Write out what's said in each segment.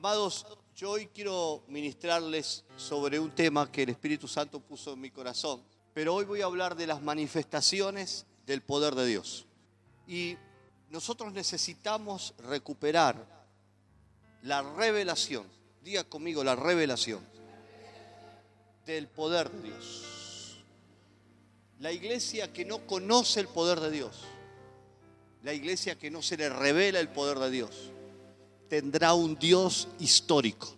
Amados, yo hoy quiero ministrarles sobre un tema que el Espíritu Santo puso en mi corazón, pero hoy voy a hablar de las manifestaciones del poder de Dios. Y nosotros necesitamos recuperar la revelación, diga conmigo la revelación del poder de Dios. La iglesia que no conoce el poder de Dios, la iglesia que no se le revela el poder de Dios, tendrá un Dios histórico.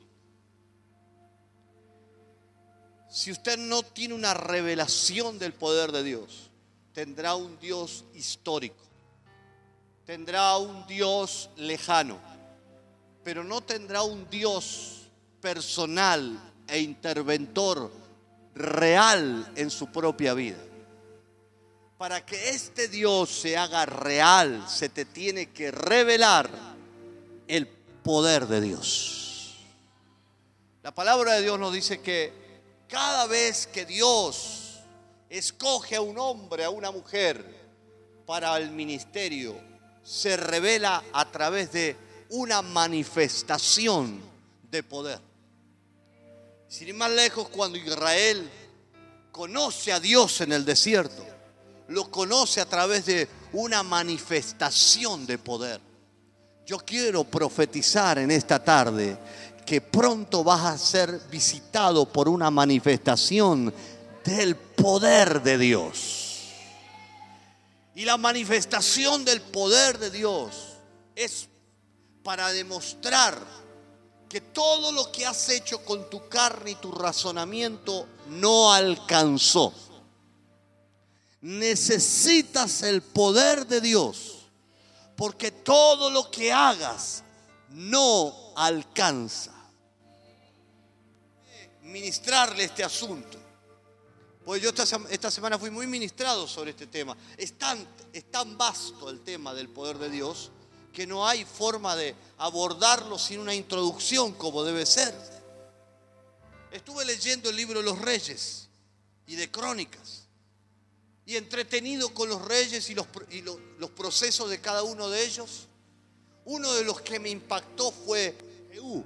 Si usted no tiene una revelación del poder de Dios, tendrá un Dios histórico. Tendrá un Dios lejano, pero no tendrá un Dios personal e interventor real en su propia vida. Para que este Dios se haga real, se te tiene que revelar el poder de Dios. La palabra de Dios nos dice que cada vez que Dios escoge a un hombre, a una mujer para el ministerio, se revela a través de una manifestación de poder. Sin ir más lejos, cuando Israel conoce a Dios en el desierto, lo conoce a través de una manifestación de poder. Yo quiero profetizar en esta tarde que pronto vas a ser visitado por una manifestación del poder de Dios. Y la manifestación del poder de Dios es para demostrar que todo lo que has hecho con tu carne y tu razonamiento no alcanzó. Necesitas el poder de Dios porque todo lo que hagas no alcanza. Ministrarle este asunto. Pues yo esta, semana fui muy ministrado sobre este tema. Es tan, es tan vasto el tema del poder de Dios que no hay forma de abordarlo sin una introducción como debe ser. Estuve leyendo el libro de los reyes y de crónicas y entretenido con los reyes y, los, procesos de cada uno de ellos. Uno de los que me impactó fue Jehú,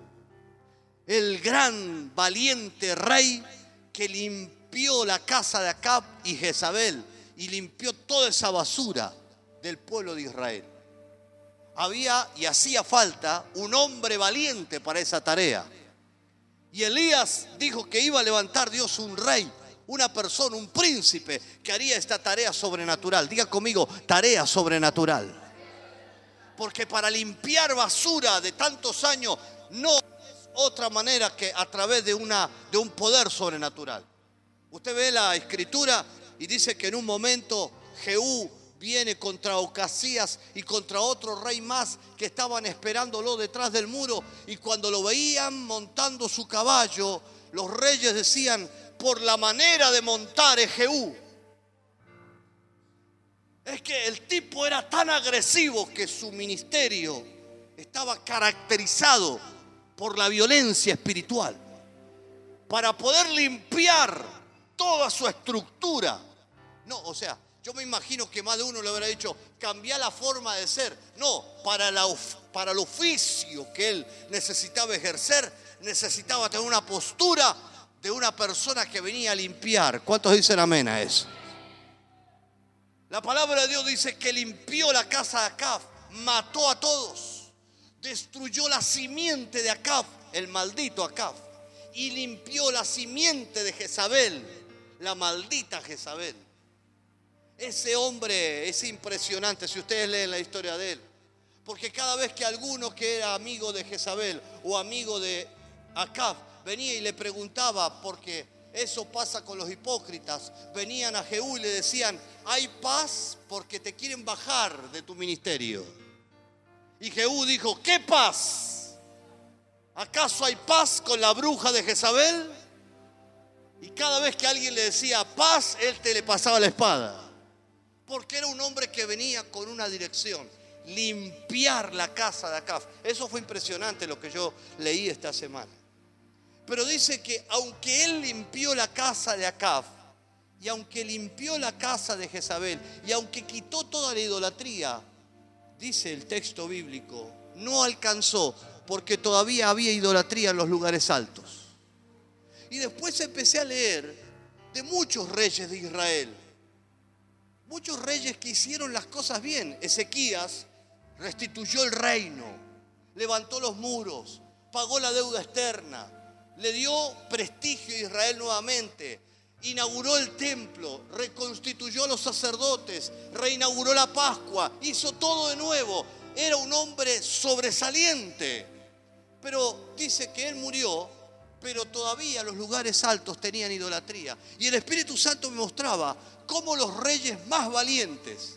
el gran valiente rey que limpió la casa de Acab y Jezabel y limpió toda esa basura del pueblo de Israel. Había y hacía falta un hombre valiente para esa tarea. Y Elías dijo que iba a levantar Dios un rey una persona, un príncipe que haría esta tarea sobrenatural. Diga conmigo, tarea sobrenatural. Porque para limpiar basura de tantos años no es otra manera que a través de, una, de un poder sobrenatural. Usted ve la escritura y dice que en un momento Jehú viene contra Ocasías y contra otro rey más que estaban esperándolo detrás del muro y cuando lo veían montando su caballo, los reyes decían, por la manera de montar Ejehú. Es que el tipo era tan agresivo que su ministerio estaba caracterizado por la violencia espiritual. Para poder limpiar toda su estructura. No, o sea, yo me imagino que más de uno le habrá dicho, cambiar la forma de ser. No, para, la, para el oficio que él necesitaba ejercer, necesitaba tener una postura de una persona que venía a limpiar. ¿Cuántos dicen amén a eso? La palabra de Dios dice que limpió la casa de Acab, mató a todos, destruyó la simiente de Acab, el maldito Acab, y limpió la simiente de Jezabel, la maldita Jezabel. Ese hombre es impresionante si ustedes leen la historia de él. Porque cada vez que alguno que era amigo de Jezabel o amigo de Acab venía y le preguntaba, porque eso pasa con los hipócritas, venían a Jehú y le decían, hay paz porque te quieren bajar de tu ministerio. Y Jehú dijo, ¿qué paz? ¿Acaso hay paz con la bruja de Jezabel? Y cada vez que alguien le decía paz, él te le pasaba la espada. Porque era un hombre que venía con una dirección, limpiar la casa de Acaf. Eso fue impresionante lo que yo leí esta semana. Pero dice que aunque él limpió la casa de Acab, y aunque limpió la casa de Jezabel, y aunque quitó toda la idolatría, dice el texto bíblico, no alcanzó, porque todavía había idolatría en los lugares altos. Y después empecé a leer de muchos reyes de Israel. Muchos reyes que hicieron las cosas bien. Ezequías restituyó el reino, levantó los muros, pagó la deuda externa, le dio prestigio a Israel nuevamente, inauguró el templo, reconstituyó a los sacerdotes, reinauguró la Pascua, hizo todo de nuevo. Era un hombre sobresaliente. Pero dice que él murió, pero todavía los lugares altos tenían idolatría. Y el Espíritu Santo me mostraba cómo los reyes más valientes,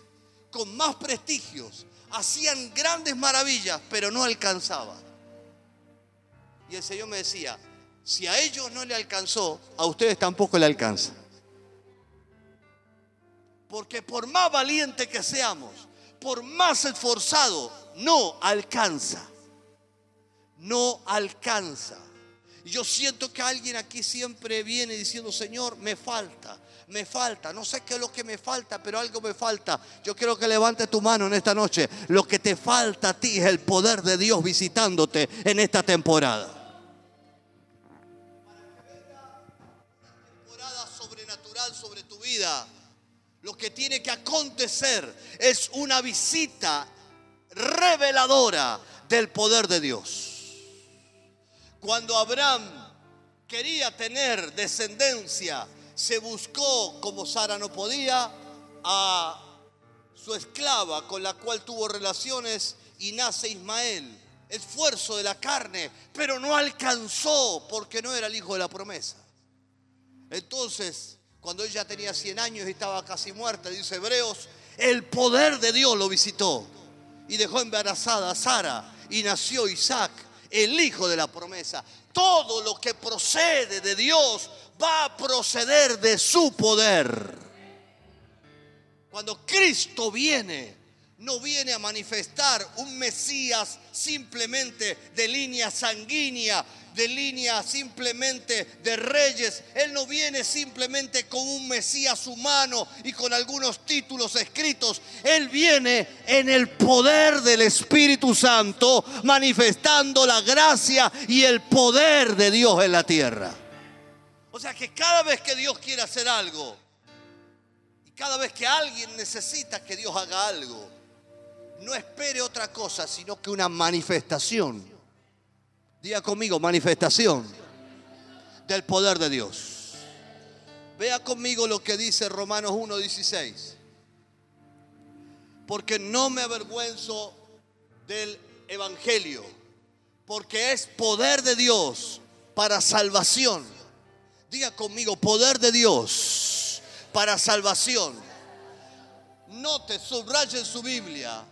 con más prestigios, hacían grandes maravillas, pero no alcanzaban. Y el Señor me decía, si a ellos no le alcanzó, a ustedes tampoco le alcanza. Porque por más valiente que seamos, por más esforzado, no alcanza. No alcanza. Y yo siento que alguien aquí siempre viene diciendo, Señor, me falta, me falta. No sé qué es lo que me falta, pero algo me falta. Yo quiero que levante tu mano en esta noche. Lo que te falta a ti es el poder de Dios visitándote en esta temporada. Lo que tiene que acontecer es una visita reveladora del poder de Dios. Cuando Abraham quería tener descendencia, se buscó, como Sara no podía, a su esclava con la cual tuvo relaciones y nace Ismael. Esfuerzo de la carne, pero no alcanzó porque no era el hijo de la promesa. Entonces cuando ella tenía 100 años y estaba casi muerta, dice Hebreos, el poder de Dios lo visitó y dejó embarazada a Sara y nació Isaac, el hijo de la promesa. Todo lo que procede de Dios va a proceder de su poder. Cuando Cristo viene, no viene a manifestar un Mesías simplemente de línea sanguínea, de línea simplemente de reyes. Él no viene simplemente con un Mesías humano y con algunos títulos escritos. Él viene en el poder del Espíritu Santo, manifestando la gracia y el poder de Dios en la tierra. O sea que cada vez que Dios quiere hacer algo, y cada vez que alguien necesita que Dios haga algo, no espere otra cosa sino que una manifestación. Diga conmigo, manifestación del poder de Dios. Vea conmigo lo que dice Romanos 1.16. Porque no me avergüenzo del Evangelio, porque es poder de Dios para salvación. Diga conmigo, poder de Dios para salvación. Note, subraye en su Biblia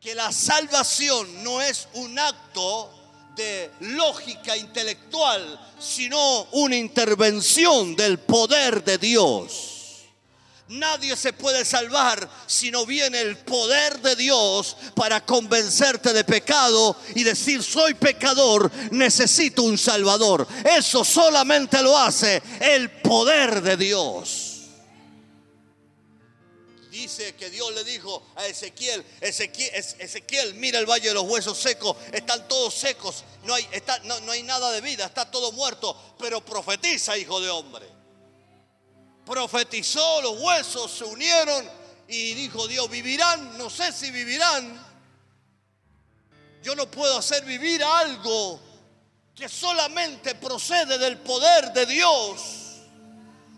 que la salvación no es un acto de lógica intelectual, sino una intervención del poder de Dios. Nadie se puede salvar si no viene el poder de Dios para convencerte de pecado y decir soy pecador, necesito un salvador. Eso solamente lo hace el poder de Dios dice que Dios le dijo a Ezequiel, Ezequiel, mira el valle de los huesos secos, están todos secos, no hay, no hay nada de vida, está todo muerto, pero profetiza, hijo de hombre. Profetizó, los huesos se unieron y dijo Dios, vivirán, no sé si vivirán. Yo no puedo hacer vivir algo que solamente procede del poder de Dios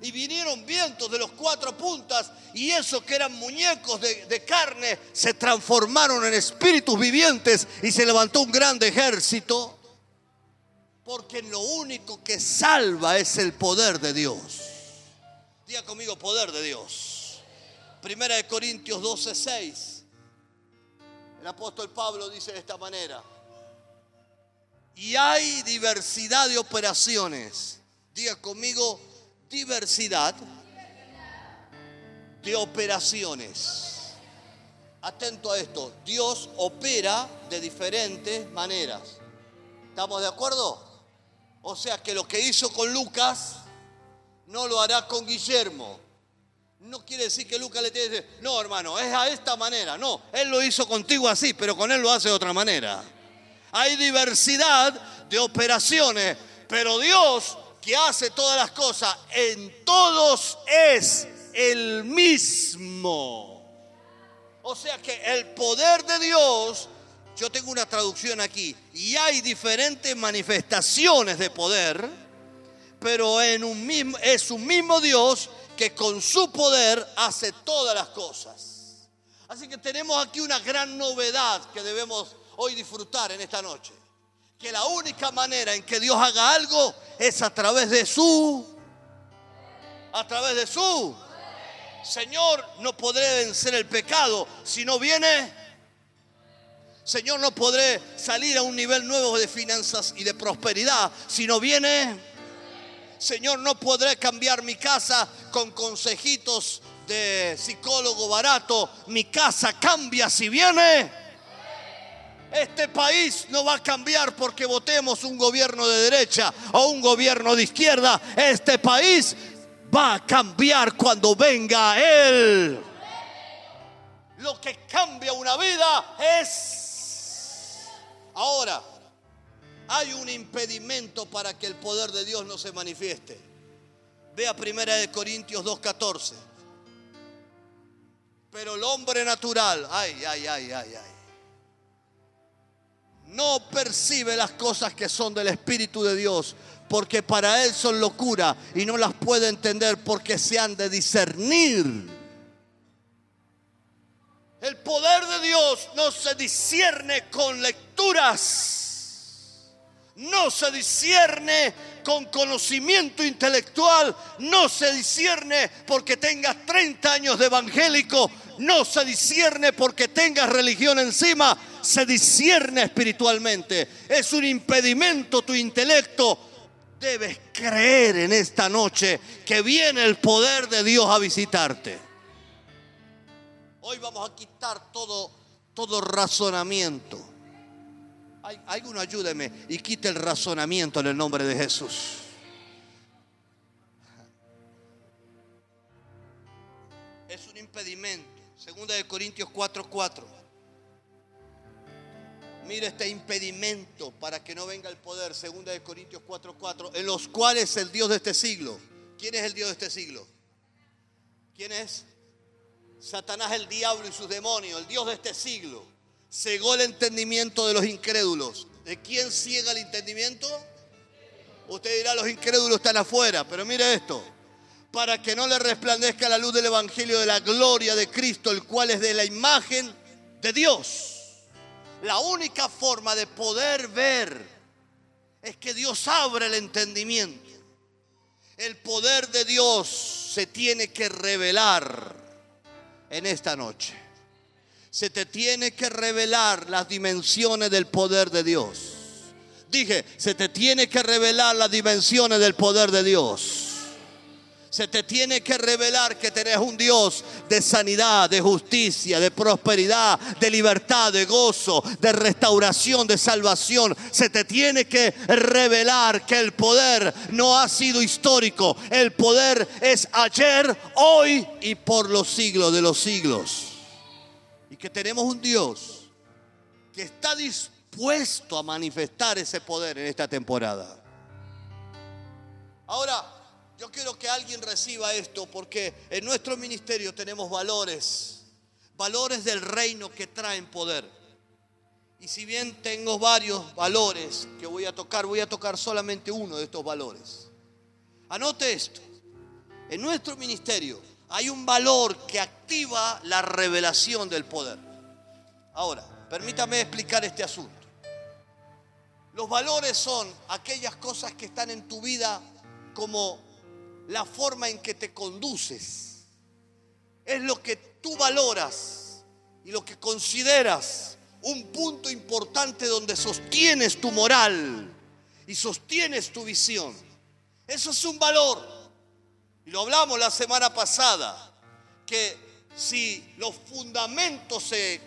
y vinieron vientos de los cuatro puntas y esos que eran muñecos de, carne se transformaron en espíritus vivientes y se levantó un grande ejército. Porque lo único que salva es el poder de Dios. Diga conmigo, poder de Dios. Primera de Corintios 12, 6. El apóstol Pablo dice de esta manera. Y hay diversidad de operaciones. Diga conmigo, diversidad de operaciones. Atento a esto, Dios opera de diferentes maneras. ¿Estamos de acuerdo? O sea que lo que hizo con Lucas no lo hará con Guillermo. No quiere decir que Lucas le tiene que decir, no hermano, es a esta manera. No, él lo hizo contigo así, pero con él lo hace de otra manera. hay diversidad de operaciones, pero Dios que hace todas las cosas en todos es el mismo. O sea que el poder de Dios, yo tengo una traducción aquí, y hay diferentes manifestaciones de poder, pero en un mismo, es un mismo Dios que con su poder hace todas las cosas. Así que tenemos aquí una gran novedad que debemos hoy disfrutar en esta noche. Que la única manera en que Dios haga algo es a través de su, a través de su Señor, no podré vencer el pecado si no viene. Señor, no podré salir a un nivel nuevo de finanzas y de prosperidad si no viene. Señor, no podré cambiar mi casa con consejitos de psicólogo barato. Mi casa cambia si viene. Este país no va a cambiar porque votemos un gobierno de derecha o un gobierno de izquierda. Este país va a cambiar cuando venga Él. Lo que cambia una vida es... Ahora, hay un impedimento para que el poder de Dios no se manifieste. Vea primera de Corintios 2.14. Pero el hombre natural, ay, ay, ay, ay, ay. No percibe las cosas que son del Espíritu de Dios, porque para él son locura y no las puede entender porque se han de discernir. El poder de Dios no se discierne con lecturas, no se discierne con conocimiento intelectual, no se discierne porque tengas 30 años de evangélico, no se discierne porque tengas religión encima, se discierne espiritualmente. Es un impedimento tu intelecto debes creer en esta noche que viene el poder de Dios a visitarte. Hoy vamos a quitar todo, todo razonamiento. Hay, alguno ayúdeme y quite el razonamiento en el nombre de Jesús. Es un impedimento. Segunda de Corintios 4:4. Mira este impedimento para que no venga el poder, segunda de Corintios 4:4, en los cuales el Dios de este siglo. ¿Quién es el Dios de este siglo? ¿Quién es? Satanás, el diablo y sus demonios, el Dios de este siglo. Cegó el entendimiento de los incrédulos. ¿De quién ciega el entendimiento? Usted dirá, los incrédulos están afuera, pero mire esto. Para que no le resplandezca la luz del Evangelio de la gloria de Cristo, el cual es de la imagen de Dios la única forma de poder ver es que Dios abra el entendimiento. El poder de Dios se tiene que revelar en esta noche. Se te tiene que revelar las dimensiones del poder de Dios. Dije, se te tiene que revelar las dimensiones del poder de Dios se te tiene que revelar que tenés un Dios de sanidad, de justicia, de prosperidad, de libertad, de gozo, de restauración, de salvación. Se te tiene que revelar que el poder no ha sido histórico. El poder es ayer, hoy y por los siglos de los siglos. Y que tenemos un Dios que está dispuesto a manifestar ese poder en esta temporada. Ahora, yo quiero que alguien reciba esto porque en nuestro ministerio tenemos valores, valores del reino que traen poder. Y si bien tengo varios valores que voy a tocar, voy a tocar solamente uno de estos valores. Anote esto. En nuestro ministerio hay un valor que activa la revelación del poder. Ahora, permítame explicar este asunto. Los valores son aquellas cosas que están en tu vida como la forma en que te conduces. Es lo que tú valoras y lo que consideras un punto importante donde sostienes tu moral y sostienes tu visión. Eso es un valor. Y lo hablamos la semana pasada, que si los fundamentos se,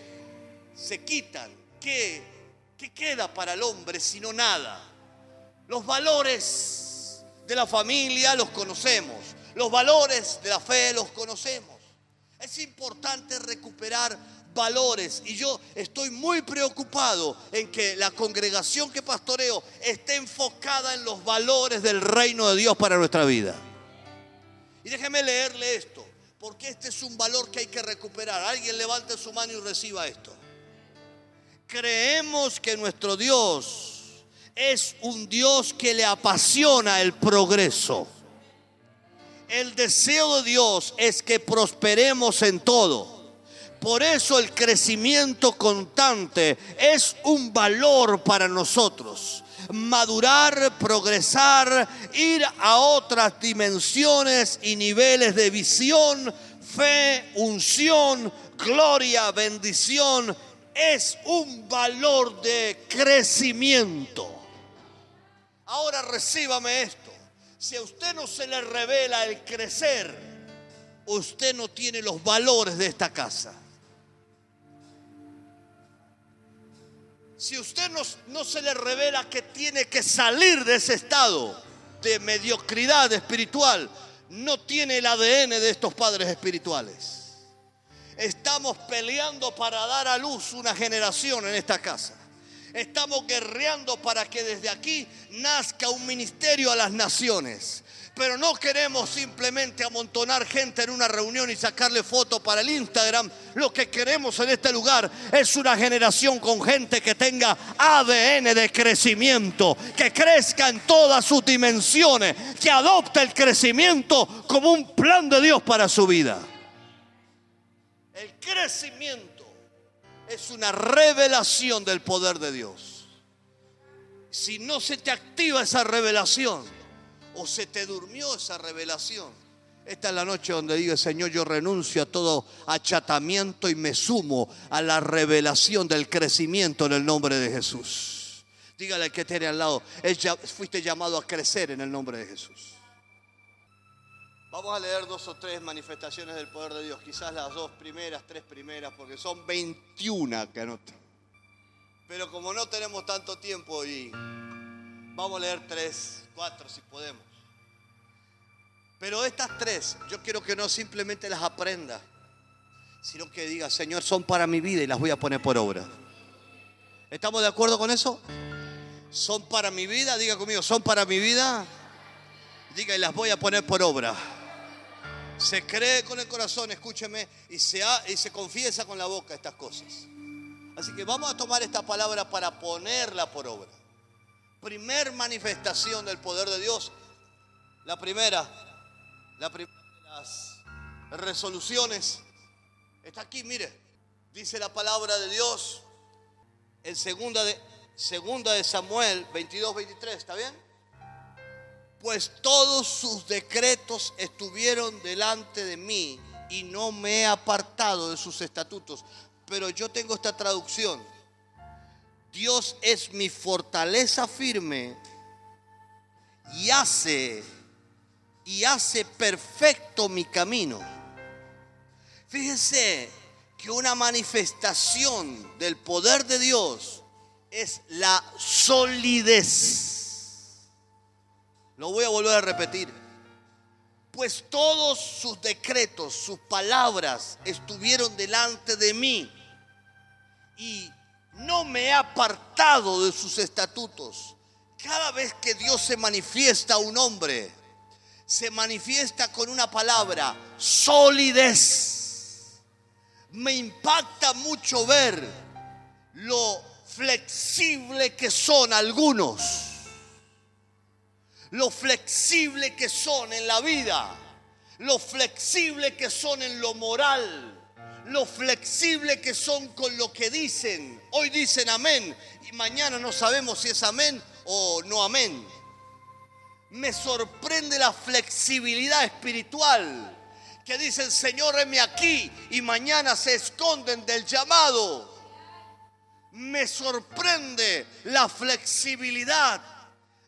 se quitan, ¿qué, ¿qué queda para el hombre sino nada? Los valores de la familia los conocemos, los valores de la fe los conocemos. Es importante recuperar valores. Y yo estoy muy preocupado en que la congregación que pastoreo esté enfocada en los valores del reino de Dios para nuestra vida. Y déjeme leerle esto, porque este es un valor que hay que recuperar. Alguien levante su mano y reciba esto. Creemos que nuestro Dios es un Dios que le apasiona el progreso. El deseo de Dios es que prosperemos en todo. Por eso el crecimiento constante es un valor para nosotros. Madurar, progresar, ir a otras dimensiones y niveles de visión, fe, unción, gloria, bendición, es un valor de crecimiento. Ahora recíbame esto. Si a usted no se le revela el crecer, usted no tiene los valores de esta casa. Si usted no, no se le revela que tiene que salir de ese estado de mediocridad espiritual, no tiene el ADN de estos padres espirituales. Estamos peleando para dar a luz una generación en esta casa. Estamos guerreando para que desde aquí nazca un ministerio a las naciones. Pero no queremos simplemente amontonar gente en una reunión y sacarle fotos para el Instagram. Lo que queremos en este lugar es una generación con gente que tenga ADN de crecimiento, que crezca en todas sus dimensiones, que adopte el crecimiento como un plan de Dios para su vida. El crecimiento es una revelación del poder de Dios. Si no se te activa esa revelación o se te durmió esa revelación, esta es la noche donde digo, Señor, yo renuncio a todo achatamiento y me sumo a la revelación del crecimiento en el nombre de Jesús. Dígale al que tiene al lado, fuiste llamado a crecer en el nombre de Jesús. Vamos a leer dos o tres manifestaciones del poder de Dios, quizás las dos primeras, tres primeras, porque son 21 que anotan. Pero como no tenemos tanto tiempo y vamos a leer tres, cuatro si podemos. Pero estas tres, yo quiero que no simplemente las aprenda, sino que diga, Señor, son para mi vida y las voy a poner por obra. ¿Estamos de acuerdo con eso? Son para mi vida, diga conmigo, son para mi vida. Diga y las voy a poner por obra. Se cree con el corazón, escúcheme, y se, y se confiesa con la boca estas cosas. Así que vamos a tomar esta palabra para ponerla por obra. Primer manifestación del poder de Dios. La primera, la primera de las resoluciones está aquí, mire. Dice la palabra de Dios en segunda de, segunda de Samuel 22, 23, ¿está bien? Pues todos sus decretos estuvieron delante de mí y no me he apartado de sus estatutos. Pero yo tengo esta traducción. Dios es mi fortaleza firme y hace y hace perfecto mi camino. Fíjese que una manifestación del poder de Dios es la solidez lo voy a volver a repetir. Pues todos sus decretos, sus palabras estuvieron delante de mí y no me he apartado de sus estatutos. Cada vez que Dios se manifiesta a un hombre, se manifiesta con una palabra, solidez. Me impacta mucho ver lo flexible que son algunos lo flexible que son en la vida, lo flexible que son en lo moral, lo flexible que son con lo que dicen. Hoy dicen amén y mañana no sabemos si es amén o no amén. Me sorprende la flexibilidad espiritual que dicen, Señor, heme aquí y mañana se esconden del llamado. Me sorprende la flexibilidad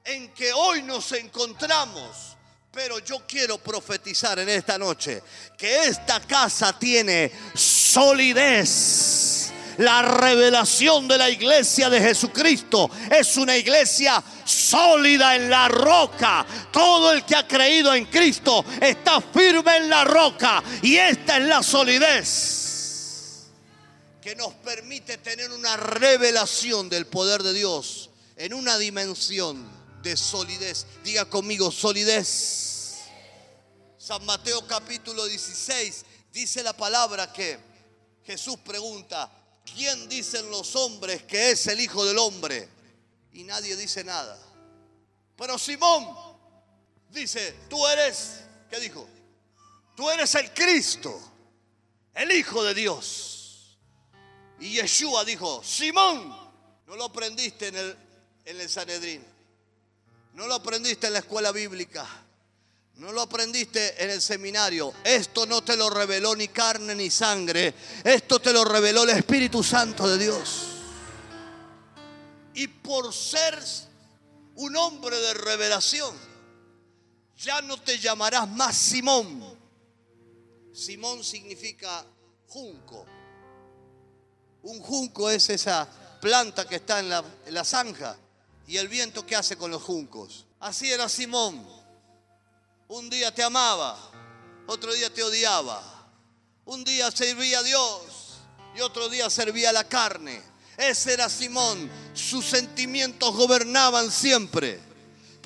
en que hoy nos encontramos. Pero yo quiero profetizar en esta noche que esta casa tiene solidez. La revelación de la iglesia de Jesucristo es una iglesia sólida en la roca. Todo el que ha creído en Cristo está firme en la roca. Y esta es la solidez que nos permite tener una revelación del poder de Dios en una dimensión de solidez. Diga conmigo, solidez. San Mateo capítulo 16 dice la palabra que Jesús pregunta, ¿quién dicen los hombres que es el Hijo del Hombre? Y nadie dice nada. Pero Simón dice, tú eres, ¿qué dijo? Tú eres el Cristo, el Hijo de Dios. Y Yeshua dijo, Simón, no lo aprendiste en el, en el Sanedrín, no lo aprendiste en la escuela bíblica, no lo aprendiste en el seminario. Esto no te lo reveló ni carne ni sangre, esto te lo reveló el Espíritu Santo de Dios. Y por ser un hombre de revelación, ya no te llamarás más Simón. Simón significa junco. Un junco es esa planta que está en la, en la zanja y el viento que hace con los juncos. Así era Simón. Un día te amaba, otro día te odiaba. Un día servía a Dios y otro día servía a la carne. Ese era Simón. Sus sentimientos gobernaban siempre.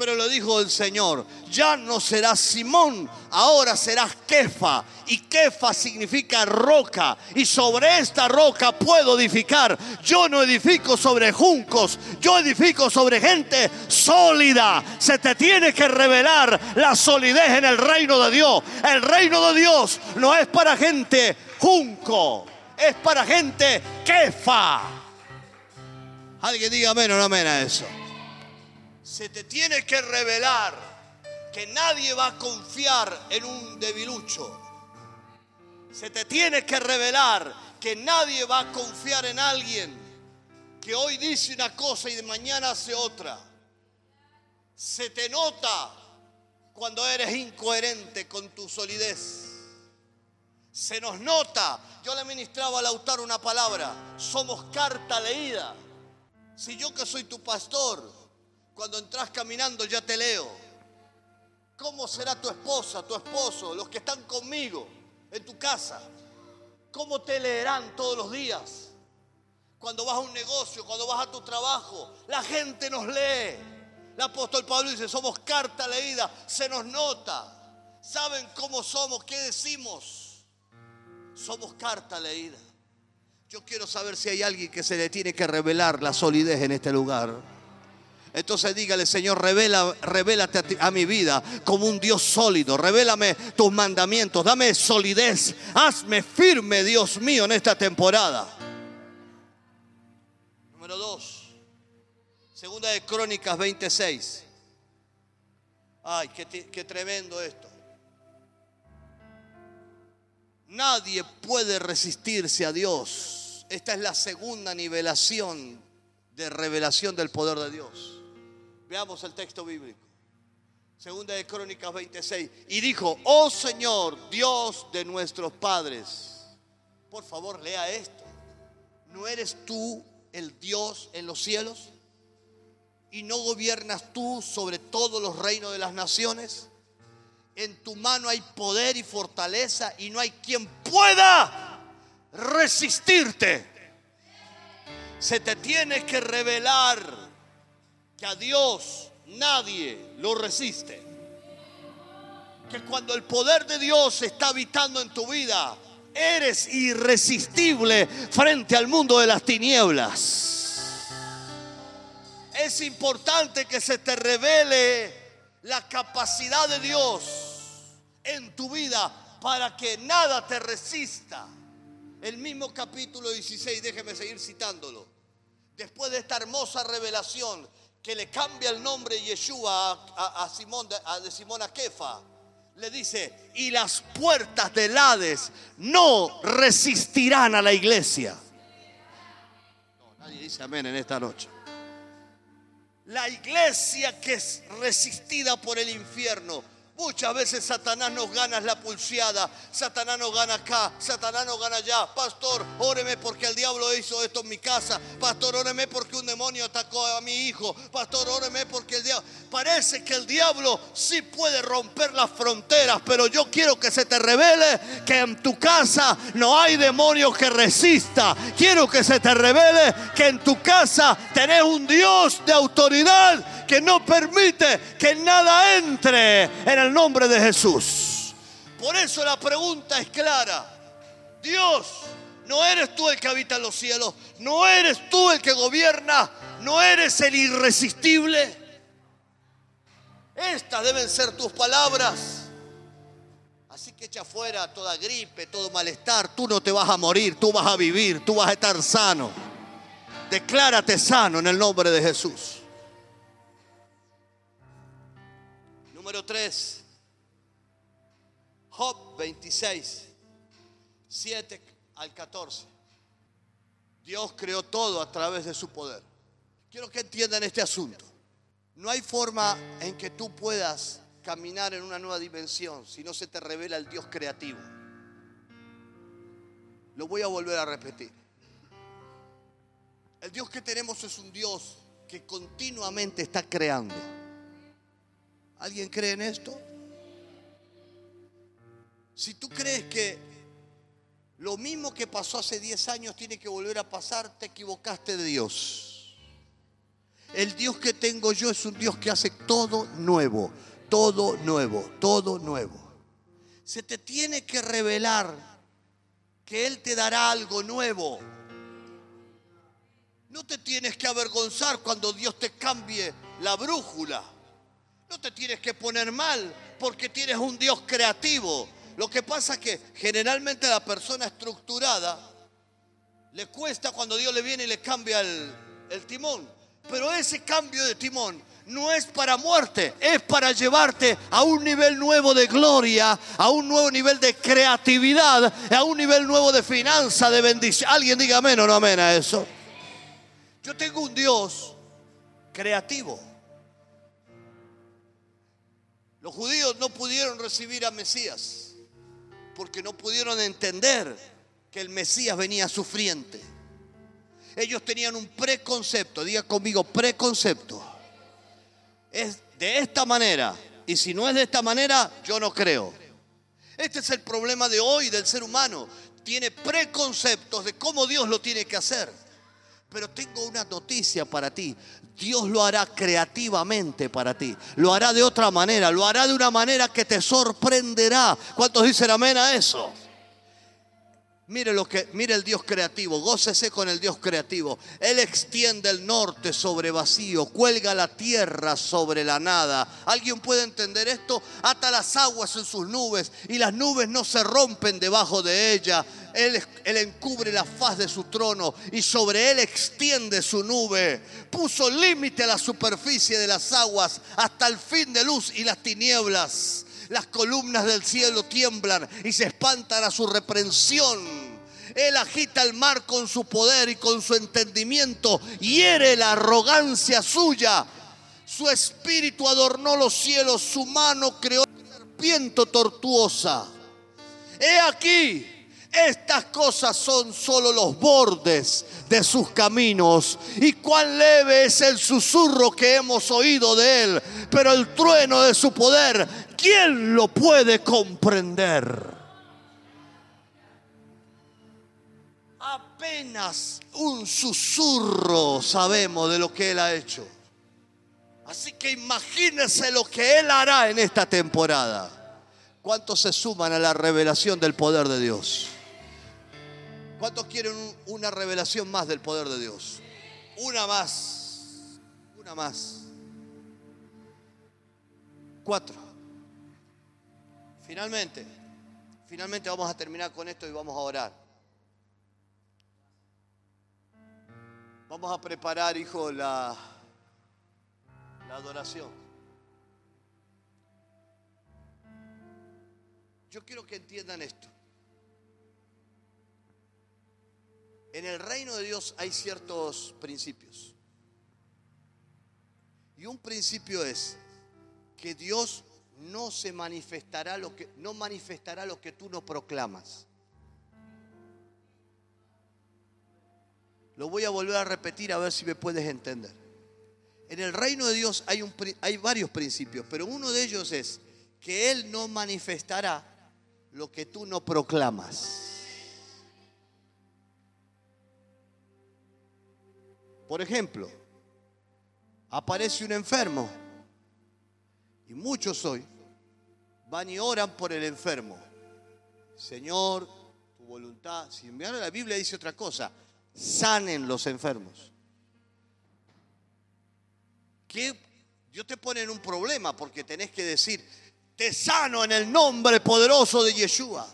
Pero lo dijo el Señor, ya no serás Simón, ahora serás Kefa. Y Kefa significa roca. Y sobre esta roca puedo edificar. Yo no edifico sobre juncos, yo edifico sobre gente sólida. Se te tiene que revelar la solidez en el reino de Dios. El reino de Dios no es para gente junco, es para gente Kefa. Alguien diga o no amén a eso. Se te tiene que revelar que nadie va a confiar en un debilucho. Se te tiene que revelar que nadie va a confiar en alguien que hoy dice una cosa y de mañana hace otra. Se te nota cuando eres incoherente con tu solidez. Se nos nota. Yo le ministraba a Lautaro una palabra. Somos carta leída. Si yo que soy tu pastor, cuando entras caminando ya te leo. ¿Cómo será tu esposa, tu esposo, los que están conmigo en tu casa? ¿Cómo te leerán todos los días? Cuando vas a un negocio, cuando vas a tu trabajo, la gente nos lee. El apóstol Pablo dice, somos carta leída, se nos nota. ¿Saben cómo somos? ¿Qué decimos? Somos carta leída. Yo quiero saber si hay alguien que se le tiene que revelar la solidez en este lugar. Entonces dígale, Señor, revela, revélate a, mi vida como un Dios sólido. Revélame tus mandamientos. Dame solidez. Hazme firme, Dios mío, en esta temporada. Número dos. Segunda de Crónicas 26. Ay, qué, qué tremendo esto. Nadie puede resistirse a Dios. Esta es la segunda nivelación de revelación del poder de Dios. Veamos el texto bíblico. Segunda de Crónicas 26. Y dijo, oh Señor, Dios de nuestros padres. Por favor, lea esto. ¿No eres tú el Dios en los cielos? ¿Y no gobiernas tú sobre todos los reinos de las naciones? En tu mano hay poder y fortaleza y no hay quien pueda resistirte. Se te tiene que revelar que a Dios nadie lo resiste. Que cuando el poder de Dios está habitando en tu vida, eres irresistible frente al mundo de las tinieblas. Es importante que se te revele la capacidad de Dios en tu vida para que nada te resista. El mismo capítulo 16, déjeme seguir citándolo. Después de esta hermosa revelación que le cambia el nombre Yeshua a, Simón, a, de Simón a Kefa, le dice, y las puertas del Hades no resistirán a la iglesia. No, nadie dice amén en esta noche. La iglesia que es resistida por el infierno Muchas veces Satanás nos gana la pulseada, Satanás nos gana acá, Satanás nos gana allá. Pastor, óreme porque el diablo hizo esto en mi casa. Pastor, óreme porque un demonio atacó a mi hijo. Pastor, óreme porque el diablo... Parece que el diablo sí puede romper las fronteras, pero yo quiero que se te revele que en tu casa no hay demonio que resista. Quiero que se te revele que en tu casa tenés un Dios de autoridad que no permite que nada entre en el nombre de Jesús. Por eso la pregunta es clara. Dios, no eres tú el que habita en los cielos, no eres tú el que gobierna, no eres el irresistible. Estas deben ser tus palabras. Así que echa fuera toda gripe, todo malestar. Tú no te vas a morir, tú vas a vivir, tú vas a estar sano. Declárate sano en el nombre de Jesús. Número 3. Job 26, 7 al 14. Dios creó todo a través de su poder. Quiero que entiendan este asunto. No hay forma en que tú puedas caminar en una nueva dimensión si no se te revela el Dios creativo. Lo voy a volver a repetir. El Dios que tenemos es un Dios que continuamente está creando. ¿Alguien cree en esto? Si tú crees que lo mismo que pasó hace 10 años tiene que volver a pasar, te equivocaste de Dios. El Dios que tengo yo es un Dios que hace todo nuevo, todo nuevo, todo nuevo. Se te tiene que revelar que Él te dará algo nuevo. No te tienes que avergonzar cuando Dios te cambie la brújula. No te tienes que poner mal porque tienes un Dios creativo. Lo que pasa es que generalmente a la persona estructurada le cuesta cuando Dios le viene y le cambia el, el timón. Pero ese cambio de timón no es para muerte, es para llevarte a un nivel nuevo de gloria, a un nuevo nivel de creatividad, a un nivel nuevo de finanza, de bendición. Alguien diga amén o no amén a eso. Yo tengo un Dios creativo. Los judíos no pudieron recibir a Mesías porque no pudieron entender que el Mesías venía sufriente. Ellos tenían un preconcepto, diga conmigo, preconcepto. Es de esta manera, y si no es de esta manera, yo no creo. Este es el problema de hoy del ser humano. Tiene preconceptos de cómo Dios lo tiene que hacer. Pero tengo una noticia para ti. Dios lo hará creativamente para ti. Lo hará de otra manera. Lo hará de una manera que te sorprenderá. ¿Cuántos dicen amén a eso? Mire lo que, mire el Dios creativo, gócese con el Dios creativo. Él extiende el norte sobre vacío, cuelga la tierra sobre la nada. ¿Alguien puede entender esto? Ata las aguas en sus nubes y las nubes no se rompen debajo de ella. Él, él, encubre la faz de su trono y sobre él extiende su nube. Puso límite a la superficie de las aguas hasta el fin de luz y las tinieblas las columnas del cielo tiemblan y se espantan a su reprensión. Él agita el mar con su poder y con su entendimiento, hiere la arrogancia suya. Su espíritu adornó los cielos, su mano creó serpiente tortuosa. He aquí, estas cosas son solo los bordes de sus caminos. Y cuán leve es el susurro que hemos oído de él. Pero el trueno de su poder, ¿quién lo puede comprender? Apenas un susurro sabemos de lo que él ha hecho. Así que imagínense lo que él hará en esta temporada. ¿Cuántos se suman a la revelación del poder de Dios? ¿Cuántos quieren una revelación más del poder de Dios? Una más. Una más. Cuatro. Finalmente, finalmente vamos a terminar con esto y vamos a orar. Vamos a preparar, hijo, la, la adoración. Yo quiero que entiendan esto. En el reino de Dios hay ciertos principios. Y un principio es que Dios no se manifestará lo que no manifestará lo que tú no proclamas. Lo voy a volver a repetir a ver si me puedes entender. En el reino de Dios hay, varios principios, pero uno de ellos es que Él no manifestará lo que tú no proclamas. Por ejemplo, aparece un enfermo y muchos hoy van y oran por el enfermo. Señor, tu voluntad. Si miran la Biblia dice otra cosa, sanen los enfermos. Que Dios te pone en un problema porque tenés que decir, te sano en el nombre poderoso de Yeshua.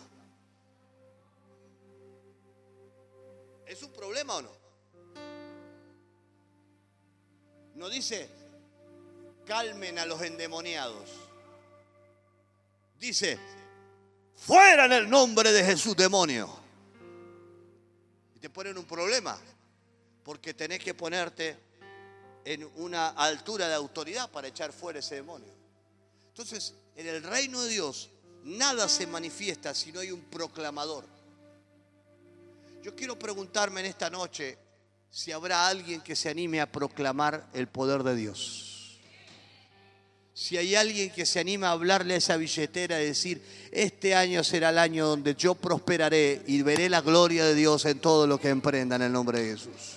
¿Es un problema o no? No dice, calmen a los endemoniados. Dice, fuera en el nombre de Jesús, demonio. Y te ponen un problema, porque tenés que ponerte en una altura de autoridad para echar fuera ese demonio. Entonces, en el reino de Dios, nada se manifiesta si no hay un proclamador. Yo quiero preguntarme en esta noche, si habrá alguien que se anime a proclamar el poder de Dios. Si hay alguien que se anima a hablarle a esa billetera y decir, este año será el año donde yo prosperaré y veré la gloria de Dios en todo lo que emprenda en el nombre de Jesús.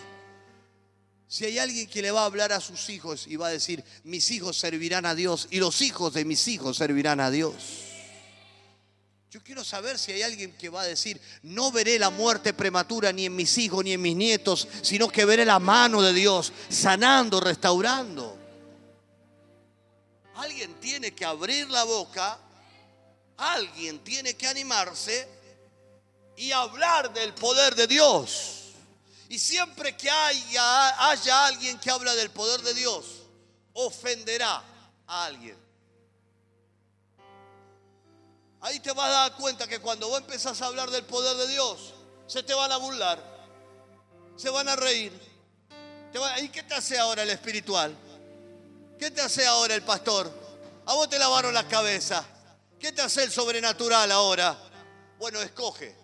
Si hay alguien que le va a hablar a sus hijos y va a decir, mis hijos servirán a Dios y los hijos de mis hijos servirán a Dios. Yo quiero saber si hay alguien que va a decir, no veré la muerte prematura ni en mis hijos ni en mis nietos, sino que veré la mano de Dios sanando, restaurando. Alguien tiene que abrir la boca, alguien tiene que animarse y hablar del poder de Dios. Y siempre que haya, haya alguien que habla del poder de Dios, ofenderá a alguien. Ahí te vas a dar cuenta que cuando vos empezás a hablar del poder de Dios, se te van a burlar, se van a reír. ¿Y qué te hace ahora el espiritual? ¿Qué te hace ahora el pastor? A vos te lavaron la cabeza. ¿Qué te hace el sobrenatural ahora? Bueno, escoge.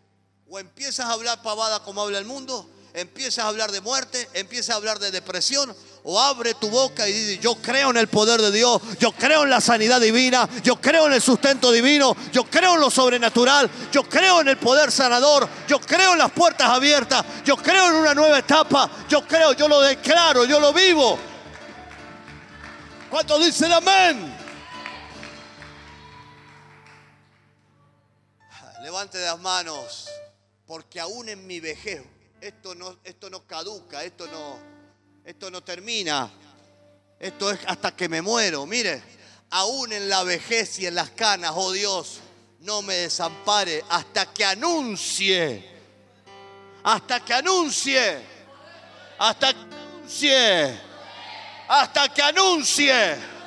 O empiezas a hablar pavada como habla el mundo, empiezas a hablar de muerte, empiezas a hablar de depresión, o abre tu boca y dice, yo creo en el poder de Dios, yo creo en la sanidad divina, yo creo en el sustento divino, yo creo en lo sobrenatural, yo creo en el poder sanador, yo creo en las puertas abiertas, yo creo en una nueva etapa, yo creo, yo lo declaro, yo lo vivo. ¿Cuántos dicen amén? Levante las manos, porque aún en mi vejez, esto no, esto no caduca, esto no, esto no termina. Esto es hasta que me muero. Mire, aún en la vejez y en las canas, oh Dios, no me desampare hasta que anuncie. Hasta que anuncie. Hasta que anuncie. Hasta que anuncie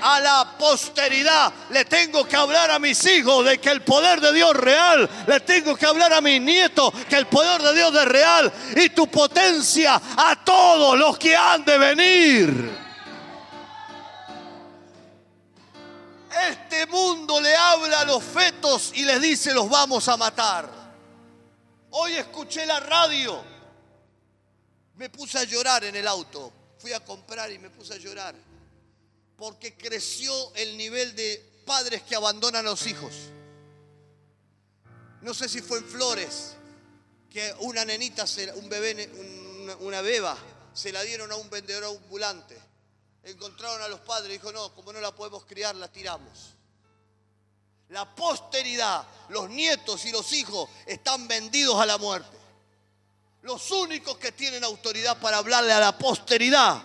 a la posteridad. Le tengo que hablar a mis hijos de que el poder de Dios es real. Le tengo que hablar a mis nietos que el poder de Dios es real. Y tu potencia a todos los que han de venir. Este mundo le habla a los fetos y les dice los vamos a matar. Hoy escuché la radio. Me puse a llorar en el auto. Fui a comprar y me puse a llorar porque creció el nivel de padres que abandonan a los hijos. No sé si fue en Flores, que una nenita, un bebé, una beba, se la dieron a un vendedor ambulante. Encontraron a los padres y dijo, no, como no la podemos criar, la tiramos. La posteridad, los nietos y los hijos están vendidos a la muerte. Los únicos que tienen autoridad para hablarle a la posteridad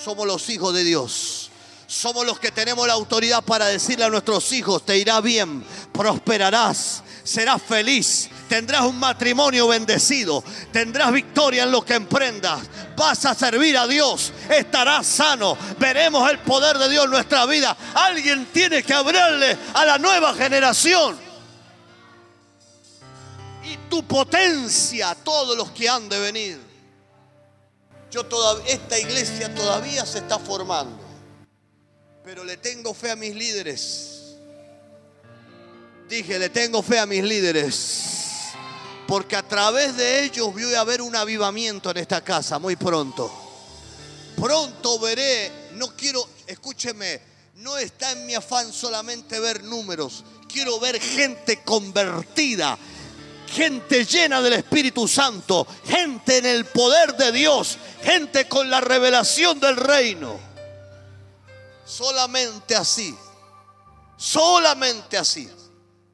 somos los hijos de Dios. Somos los que tenemos la autoridad para decirle a nuestros hijos, te irá bien, prosperarás, serás feliz, tendrás un matrimonio bendecido, tendrás victoria en lo que emprendas, vas a servir a Dios, estarás sano, veremos el poder de Dios en nuestra vida. Alguien tiene que abrirle a la nueva generación. Y tu potencia a todos los que han de venir. Yo todavía, esta iglesia todavía se está formando pero le tengo fe a mis líderes. Dije, le tengo fe a mis líderes. Porque a través de ellos voy a ver un avivamiento en esta casa muy pronto. Pronto veré, no quiero, escúcheme, no está en mi afán solamente ver números. Quiero ver gente convertida, gente llena del Espíritu Santo, gente en el poder de Dios, gente con la revelación del reino. Solamente así, solamente así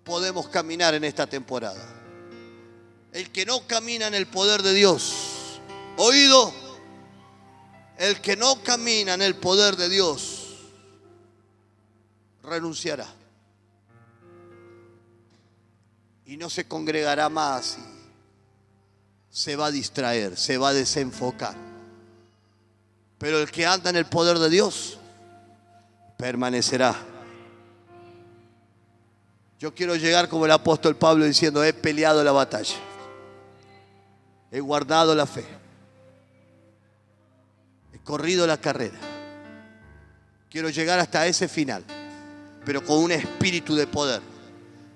podemos caminar en esta temporada. El que no camina en el poder de Dios, oído, el que no camina en el poder de Dios, renunciará. Y no se congregará más. Se va a distraer, se va a desenfocar. Pero el que anda en el poder de Dios permanecerá. Yo quiero llegar como el apóstol Pablo diciendo, he peleado la batalla. He guardado la fe. He corrido la carrera. Quiero llegar hasta ese final, pero con un espíritu de poder.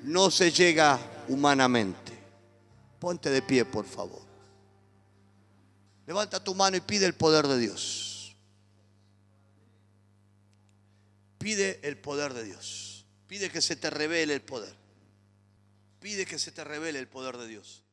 No se llega humanamente. Ponte de pie, por favor. Levanta tu mano y pide el poder de Dios. Pide el poder de Dios. Pide que se te revele el poder. Pide que se te revele el poder de Dios.